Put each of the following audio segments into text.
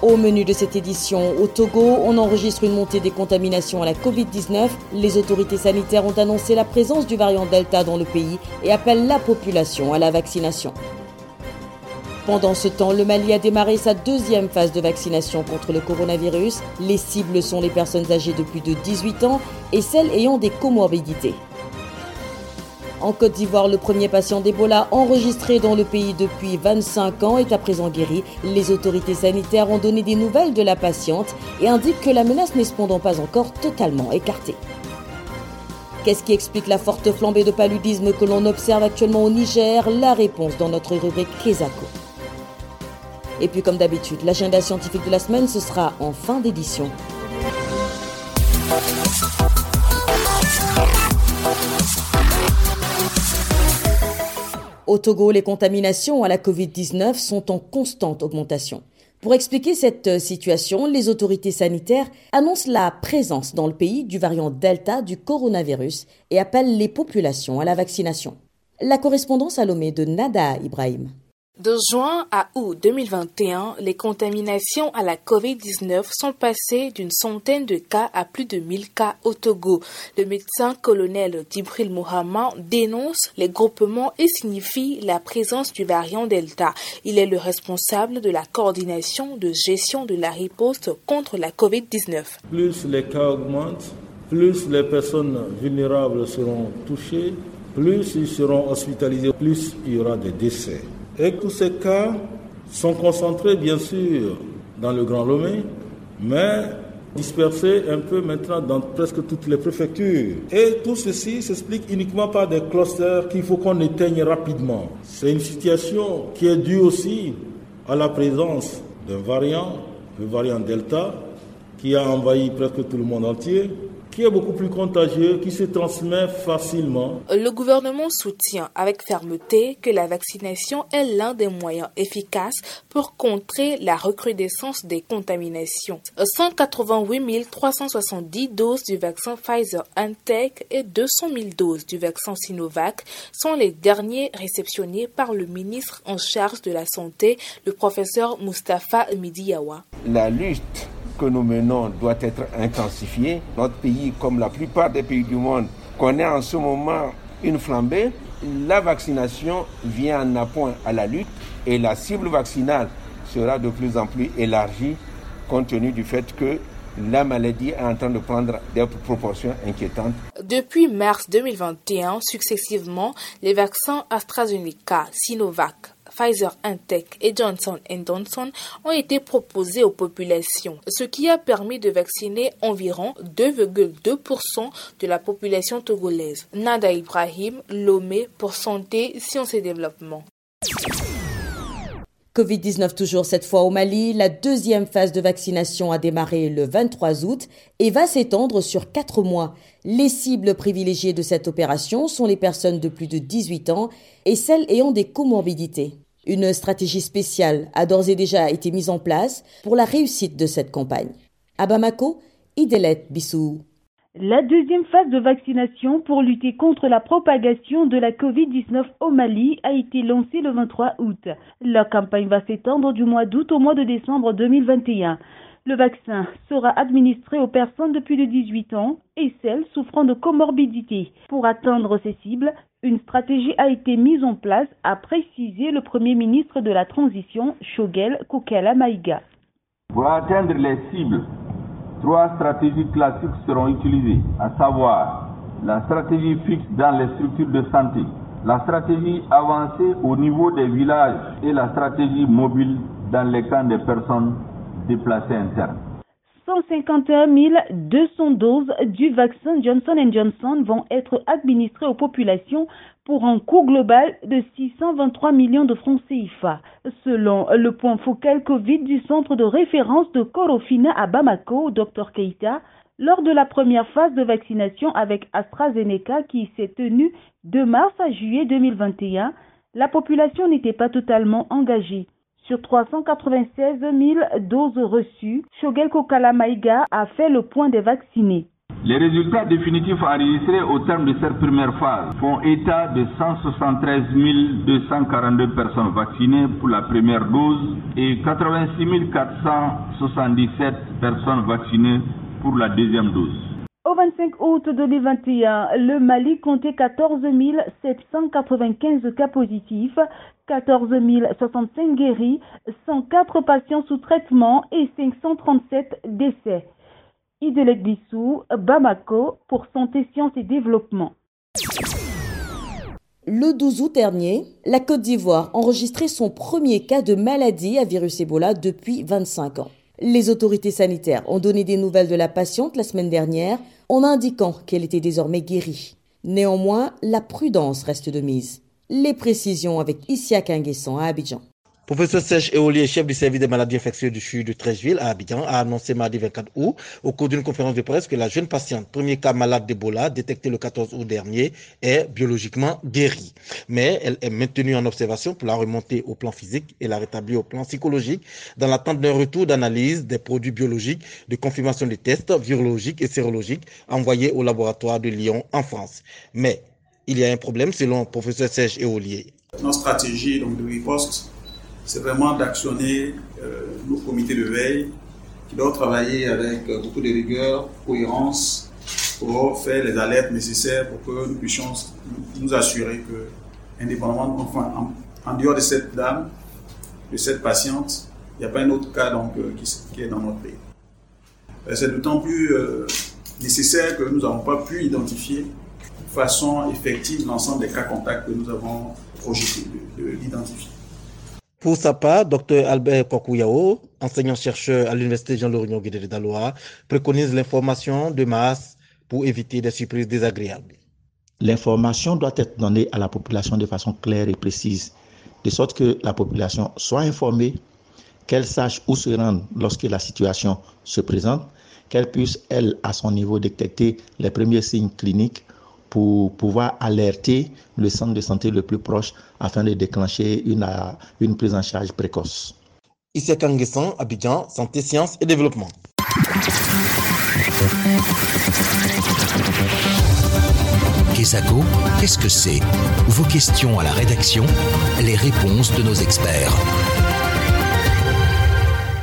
Au menu de cette édition, au Togo, on enregistre une montée des contaminations à la Covid-19. Les autorités sanitaires ont annoncé la présence du variant Delta dans le pays et appellent la population à la vaccination. Pendant ce temps, le Mali a démarré sa deuxième phase de vaccination contre le coronavirus. Les cibles sont les personnes âgées de plus de 18 ans et celles ayant des comorbidités. En Côte d'Ivoire, le premier patient d'Ebola enregistré dans le pays depuis 25 ans est à présent guéri. Les autorités sanitaires ont donné des nouvelles de la patiente et indiquent que la menace n'est cependant pas encore totalement écartée. Qu'est-ce qui explique la forte flambée de paludisme que l'on observe actuellement au Niger? La réponse dans notre rubrique Kesako. Et puis comme d'habitude, l'agenda scientifique de la semaine, ce sera en fin d'édition. Au Togo, les contaminations à la Covid-19 sont en constante augmentation. Pour expliquer cette situation, les autorités sanitaires annoncent la présence dans le pays du variant Delta du coronavirus et appellent les populations à la vaccination. La correspondance à Lomé de Nada Ibrahim. De juin à août 2021, les contaminations à la COVID-19 sont passées d'une centaine de cas à plus de 1000 cas au Togo. Le médecin colonel Dibril Mohamed dénonce les groupements et signifie la présence du variant Delta. Il est le responsable de la coordination de gestion de la riposte contre la COVID-19. Plus les cas augmentent, plus les personnes vulnérables seront touchées, plus ils seront hospitalisés, plus il y aura des décès. Et tous ces cas sont concentrés, bien sûr, dans le Grand Lomé, mais dispersés un peu maintenant dans presque toutes les préfectures. Et tout ceci s'explique uniquement par des clusters qu'il faut qu'on éteigne rapidement. C'est une situation qui est due aussi à la présence d'un variant, le variant Delta, qui a envahi presque tout le monde entier qui est beaucoup plus contagieux, qui se transmet facilement. Le gouvernement soutient avec fermeté que la vaccination est l'un des moyens efficaces pour contrer la recrudescence des contaminations. 188 370 doses du vaccin Pfizer-BioNTech et 200 000 doses du vaccin Sinovac sont les derniers réceptionnés par le ministre en charge de la Santé, le professeur Mustafa Midiyawa. La lutte que nous menons doit être intensifié. Notre pays, comme la plupart des pays du monde, connaît en ce moment une flambée. La vaccination vient en appoint à la lutte et la cible vaccinale sera de plus en plus élargie compte tenu du fait que la maladie est en train de prendre des proportions inquiétantes. Depuis mars 2021, successivement, les vaccins AstraZeneca, Sinovac, Pfizer Intech et Johnson Johnson ont été proposés aux populations, ce qui a permis de vacciner environ 2,2% de la population togolaise. Nada Ibrahim, Lomé pour Santé, Sciences et Développement. Covid-19 toujours cette fois au Mali, la deuxième phase de vaccination a démarré le 23 août et va s'étendre sur quatre mois. Les cibles privilégiées de cette opération sont les personnes de plus de 18 ans et celles ayant des comorbidités. Une stratégie spéciale a d'ores et déjà été mise en place pour la réussite de cette campagne. À Idelette Bissou. La deuxième phase de vaccination pour lutter contre la propagation de la COVID-19 au Mali a été lancée le 23 août. La campagne va s'étendre du mois d'août au mois de décembre 2021. Le vaccin sera administré aux personnes de plus de 18 ans et celles souffrant de comorbidité. Pour atteindre ces cibles, une stratégie a été mise en place, a précisé le Premier ministre de la Transition, Shogel Kokela Maïga. Pour atteindre les cibles Trois stratégies classiques seront utilisées, à savoir la stratégie fixe dans les structures de santé, la stratégie avancée au niveau des villages et la stratégie mobile dans les camps des personnes déplacées internes. 151 200 doses du vaccin Johnson Johnson vont être administrées aux populations pour un coût global de 623 millions de francs CFA. Selon le point focal Covid du centre de référence de Corofina à Bamako, Dr Keita, lors de la première phase de vaccination avec AstraZeneca qui s'est tenue de mars à juillet 2021, la population n'était pas totalement engagée. Sur 396 000 doses reçues, Shogelko Kalamaïga a fait le point des vaccinés. Les résultats définitifs enregistrés au terme de cette première phase font état de 173 242 personnes vaccinées pour la première dose et 86 477 personnes vaccinées pour la deuxième dose. Au 25 août 2021, le Mali comptait 14 795 cas positifs, 14 065 guéris, 104 patients sous traitement et 537 décès. Idelek Bissou, Bamako, pour Santé, Sciences et Développement. Le 12 août dernier, la Côte d'Ivoire enregistrait son premier cas de maladie à virus Ebola depuis 25 ans. Les autorités sanitaires ont donné des nouvelles de la patiente la semaine dernière en indiquant qu'elle était désormais guérie. Néanmoins, la prudence reste de mise. Les précisions avec Issia Nguessan à Abidjan. Professeur Serge Eolier, chef du service des maladies infectieuses du CHU de Trècheville à Abidjan, a annoncé mardi 24 août, au cours d'une conférence de presse, que la jeune patiente, premier cas malade d'Ebola, détecté le 14 août dernier, est biologiquement guérie. Mais elle est maintenue en observation pour la remonter au plan physique et la rétablir au plan psychologique, dans l'attente d'un retour d'analyse des produits biologiques de confirmation des tests virologiques et sérologiques envoyés au laboratoire de Lyon en France. Mais il y a un problème selon le professeur Serge Eolier. Notre stratégie de riposte c'est vraiment d'actionner euh, nos comités de veille qui doivent travailler avec euh, beaucoup de rigueur, cohérence, pour faire les alertes nécessaires pour que nous puissions nous assurer que, indépendamment, enfin, en, dehors de cette dame, de cette patiente, il n'y a pas un autre cas donc, euh, qui, est dans notre pays. C'est d'autant plus nécessaire que nous n'avons pas pu identifier de façon effective l'ensemble des cas contacts que nous avons projeté d'identifier. Pour sa part, Dr Albert Kokouyao, enseignant-chercheur à l'Université Jean-Laurent Guédé d'Aloa, préconise l'information de masse pour éviter des surprises désagréables. L'information doit être donnée à la population de façon claire et précise, de sorte que la population soit informée, qu'elle sache où se rendre lorsque la situation se présente, qu'elle puisse, elle, à son niveau, détecter les premiers signes cliniques pour pouvoir alerter le centre de santé le plus proche afin de déclencher une, une prise en charge précoce. Ici à Kanguesson, Abidjan, Santé, Sciences et Développement. Kesako, qu'est-ce que c'est? Vos questions à la rédaction, les réponses de nos experts.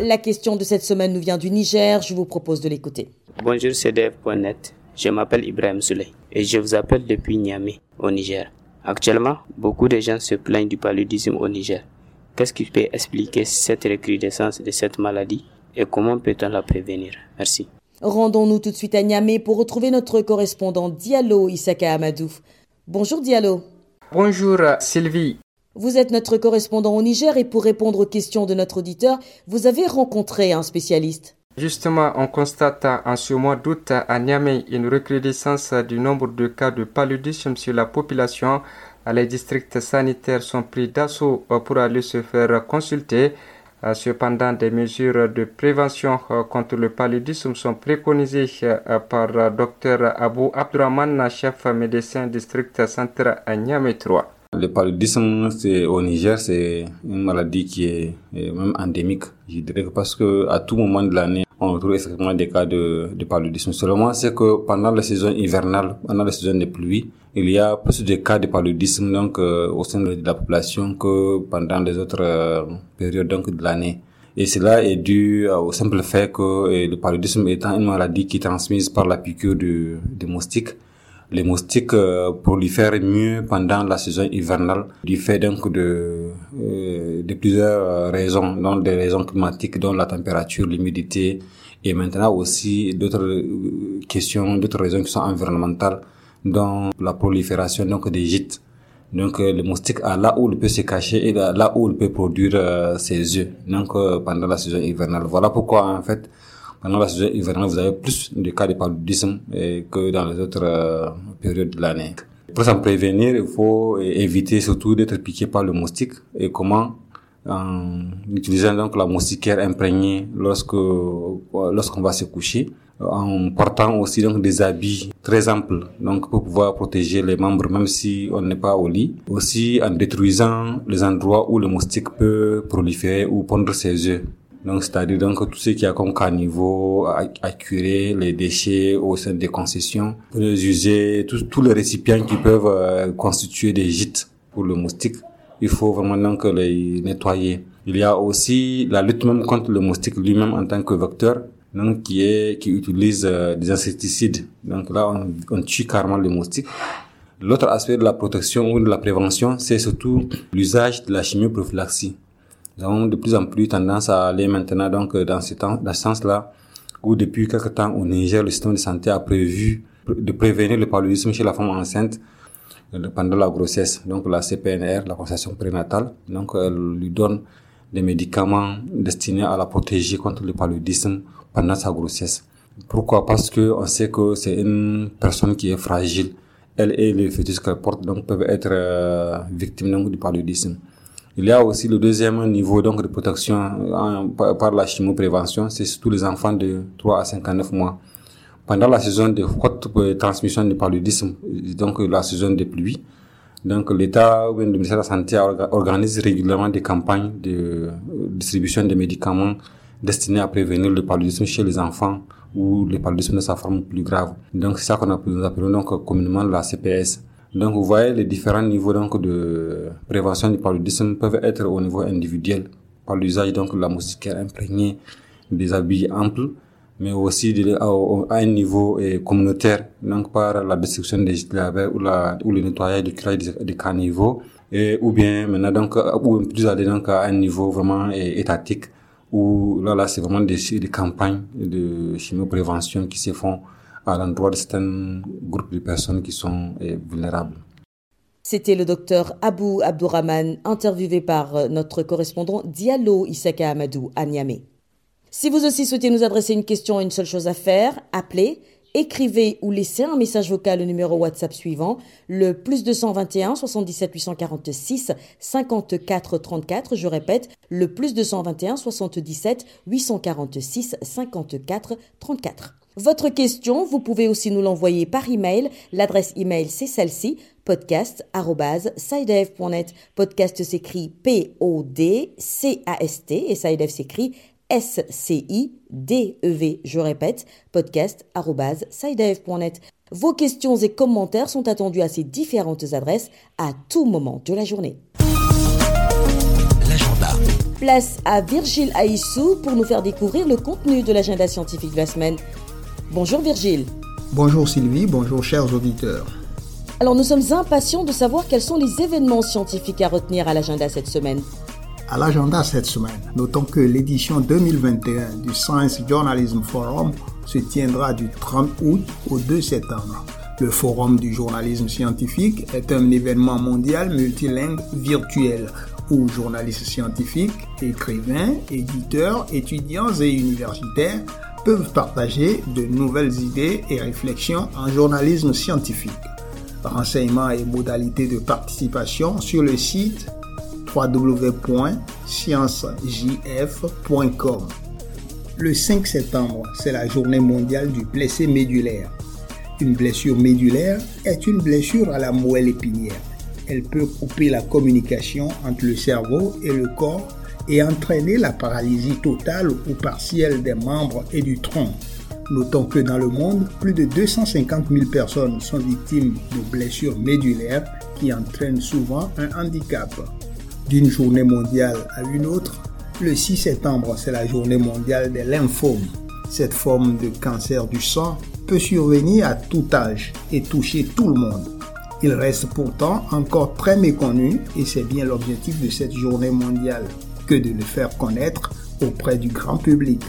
La question de cette semaine nous vient du Niger, je vous propose de l'écouter. Bonjour, c'est Dev.net. Je m'appelle Ibrahim Souley et je vous appelle depuis Niamey, au Niger. Actuellement, beaucoup de gens se plaignent du paludisme au Niger. Qu'est-ce qui peut expliquer cette recrudescence de cette maladie et comment peut-on la prévenir? Merci. Rendons-nous tout de suite à Niamey pour retrouver notre correspondant Diallo Isaka Amadou. Bonjour Diallo. Bonjour Sylvie. Vous êtes notre correspondant au Niger et pour répondre aux questions de notre auditeur, vous avez rencontré un spécialiste. Justement, on constate en ce mois d'août à Niamey une recrudescence du nombre de cas de paludisme sur la population. Les districts sanitaires sont pris d'assaut pour aller se faire consulter. Cependant, des mesures de prévention contre le paludisme sont préconisées par Dr Abou Abdurrahman, chef médecin district centre à Niamey 3. Le paludisme, au Niger, c'est une maladie qui est, même endémique. Je dirais parce que à tout moment de l'année, on retrouve exactement des cas de, de paludisme. Seulement, c'est que pendant la saison hivernale, pendant la saison des pluies, il y a plus de cas de paludisme donc euh, au sein de la population que pendant les autres euh, périodes donc de l'année. Et cela est dû euh, au simple fait que le paludisme étant une maladie qui est transmise par la piqûre de, de moustiques, les moustiques prolifèrent mieux pendant la saison hivernale du fait donc de, de plusieurs raisons, dont des raisons climatiques, dont la température, l'humidité, et maintenant aussi d'autres questions, d'autres raisons qui sont environnementales, dont la prolifération donc des gîtes. Donc le moustique a là où il peut se cacher et là où il peut produire ses œufs. Donc pendant la saison hivernale. Voilà pourquoi en fait pendant la saison hivernale, vous avez plus de cas de paludisme que dans les autres périodes de l'année. Pour s'en prévenir, il faut éviter surtout d'être piqué par le moustique. Et comment En utilisant donc la moustiquaire imprégnée lorsque lorsqu'on va se coucher. en portant aussi donc des habits très amples donc pour pouvoir protéger les membres même si on n'est pas au lit aussi en détruisant les endroits où le moustique peut proliférer ou pondre ses œufs donc c'est-à-dire donc tout ce qui a comme caniveau à, curer les déchets au sein des concessions les user tous les récipients qui peuvent euh, constituer des gîtes pour le moustique il faut vraiment donc les nettoyer il y a aussi la lutte même contre le moustique lui-même en tant que vecteur donc qui est qui utilise euh, des insecticides. Donc là, on, on tue carrément les moustiques. L'autre aspect de la protection ou de la prévention, c'est surtout l'usage de la chimioprophylaxie. Nous avons de plus en plus tendance à aller maintenant donc dans ce, temps, dans ce sens-là, où depuis quelque temps au Niger, le système de santé a prévu de prévenir le paludisme chez la femme enceinte euh, pendant la grossesse. Donc la CPNR, la consultation prénatale, donc elle lui donne des médicaments destinés à la protéger contre le paludisme pendant sa grossesse. Pourquoi? Parce que on sait que c'est une personne qui est fragile. Elle et le fœtus qu'elle porte donc peuvent être euh, victimes donc, du paludisme. Il y a aussi le deuxième niveau donc de protection en, par, la chimoprévention, c'est surtout les enfants de 3 à 59 mois. Pendant la saison de haute transmission du paludisme, donc la saison des pluies, donc l'État ou le ministère de la Santé organise régulièrement des campagnes de distribution de médicaments destiné à prévenir le paludisme chez les enfants ou le paludisme de sa forme plus grave. Donc c'est ça qu'on nous appelons donc communément la CPS. Donc vous voyez les différents niveaux donc de prévention du paludisme peuvent être au niveau individuel. Par l'usage de la moustiquaire imprégnée, des habits amples, mais aussi à, un niveau communautaire. Donc par la destruction des gîtes ou, ou le nettoyage du craie des, des caniveaux et ou bien maintenant donc ou plus donc à un niveau vraiment étatique où là, là c'est vraiment des, des campagnes de chimioprévention qui se font à l'endroit de certains groupes de personnes qui sont eh, vulnérables. C'était le docteur Abou Abdourahman, interviewé par euh, notre correspondant Diallo Isaka Amadou à Niamey. Si vous aussi souhaitez nous adresser une question, une seule chose à faire, appelez écrivez ou laissez un message vocal au numéro WhatsApp suivant, le plus 221 77 846 54 34. Je répète, le plus 221 77 846 54 34. Votre question, vous pouvez aussi nous l'envoyer par email. L'adresse email, c'est celle-ci, podcast.sidev.net. Podcast s'écrit P-O-D-C-A-S-T et Sidev s'écrit S-C-I-D-E-V. Je répète, podcast.sidev.net. Vos questions et commentaires sont attendus à ces différentes adresses à tout moment de la journée. L'agenda. Place à Virgile Aissou pour nous faire découvrir le contenu de l'agenda scientifique de la semaine. Bonjour Virgile. Bonjour Sylvie, bonjour chers auditeurs. Alors nous sommes impatients de savoir quels sont les événements scientifiques à retenir à l'agenda cette semaine. À l'agenda cette semaine, notons que l'édition 2021 du Science Journalism Forum se tiendra du 30 août au 2 septembre. Le Forum du journalisme scientifique est un événement mondial multilingue virtuel où journalistes scientifiques, écrivains, éditeurs, étudiants et universitaires peuvent partager de nouvelles idées et réflexions en journalisme scientifique. Renseignements et modalités de participation sur le site www.sciencejf.com. Le 5 septembre, c'est la journée mondiale du blessé médulaire. Une blessure médulaire est une blessure à la moelle épinière. Elle peut couper la communication entre le cerveau et le corps et entraîner la paralysie totale ou partielle des membres et du tronc. Notons que dans le monde, plus de 250 000 personnes sont victimes de blessures médulaires qui entraînent souvent un handicap d'une journée mondiale à une autre, le 6 septembre, c'est la journée mondiale des lymphomes. Cette forme de cancer du sang peut survenir à tout âge et toucher tout le monde. Il reste pourtant encore très méconnu et c'est bien l'objectif de cette journée mondiale que de le faire connaître auprès du grand public.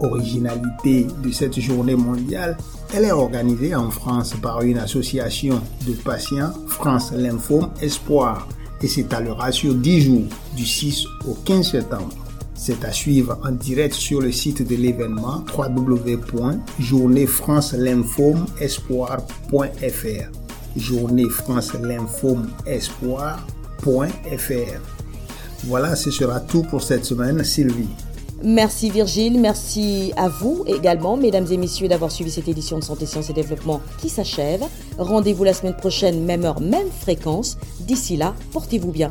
Originalité de cette journée mondiale, elle est organisée en France par une association de patients France Lymphome Espoir et s'étalera sur 10 jours du 6 au 15 septembre. C'est à suivre en direct sur le site de l'événement www.journéefrance-lymphome-espoir.fr journée espoirfr Voilà, ce sera tout pour cette semaine, Sylvie. Merci Virgile, merci à vous également, mesdames et messieurs, d'avoir suivi cette édition de Santé, Sciences et Développement qui s'achève. Rendez-vous la semaine prochaine, même heure, même fréquence. D'ici là, portez-vous bien.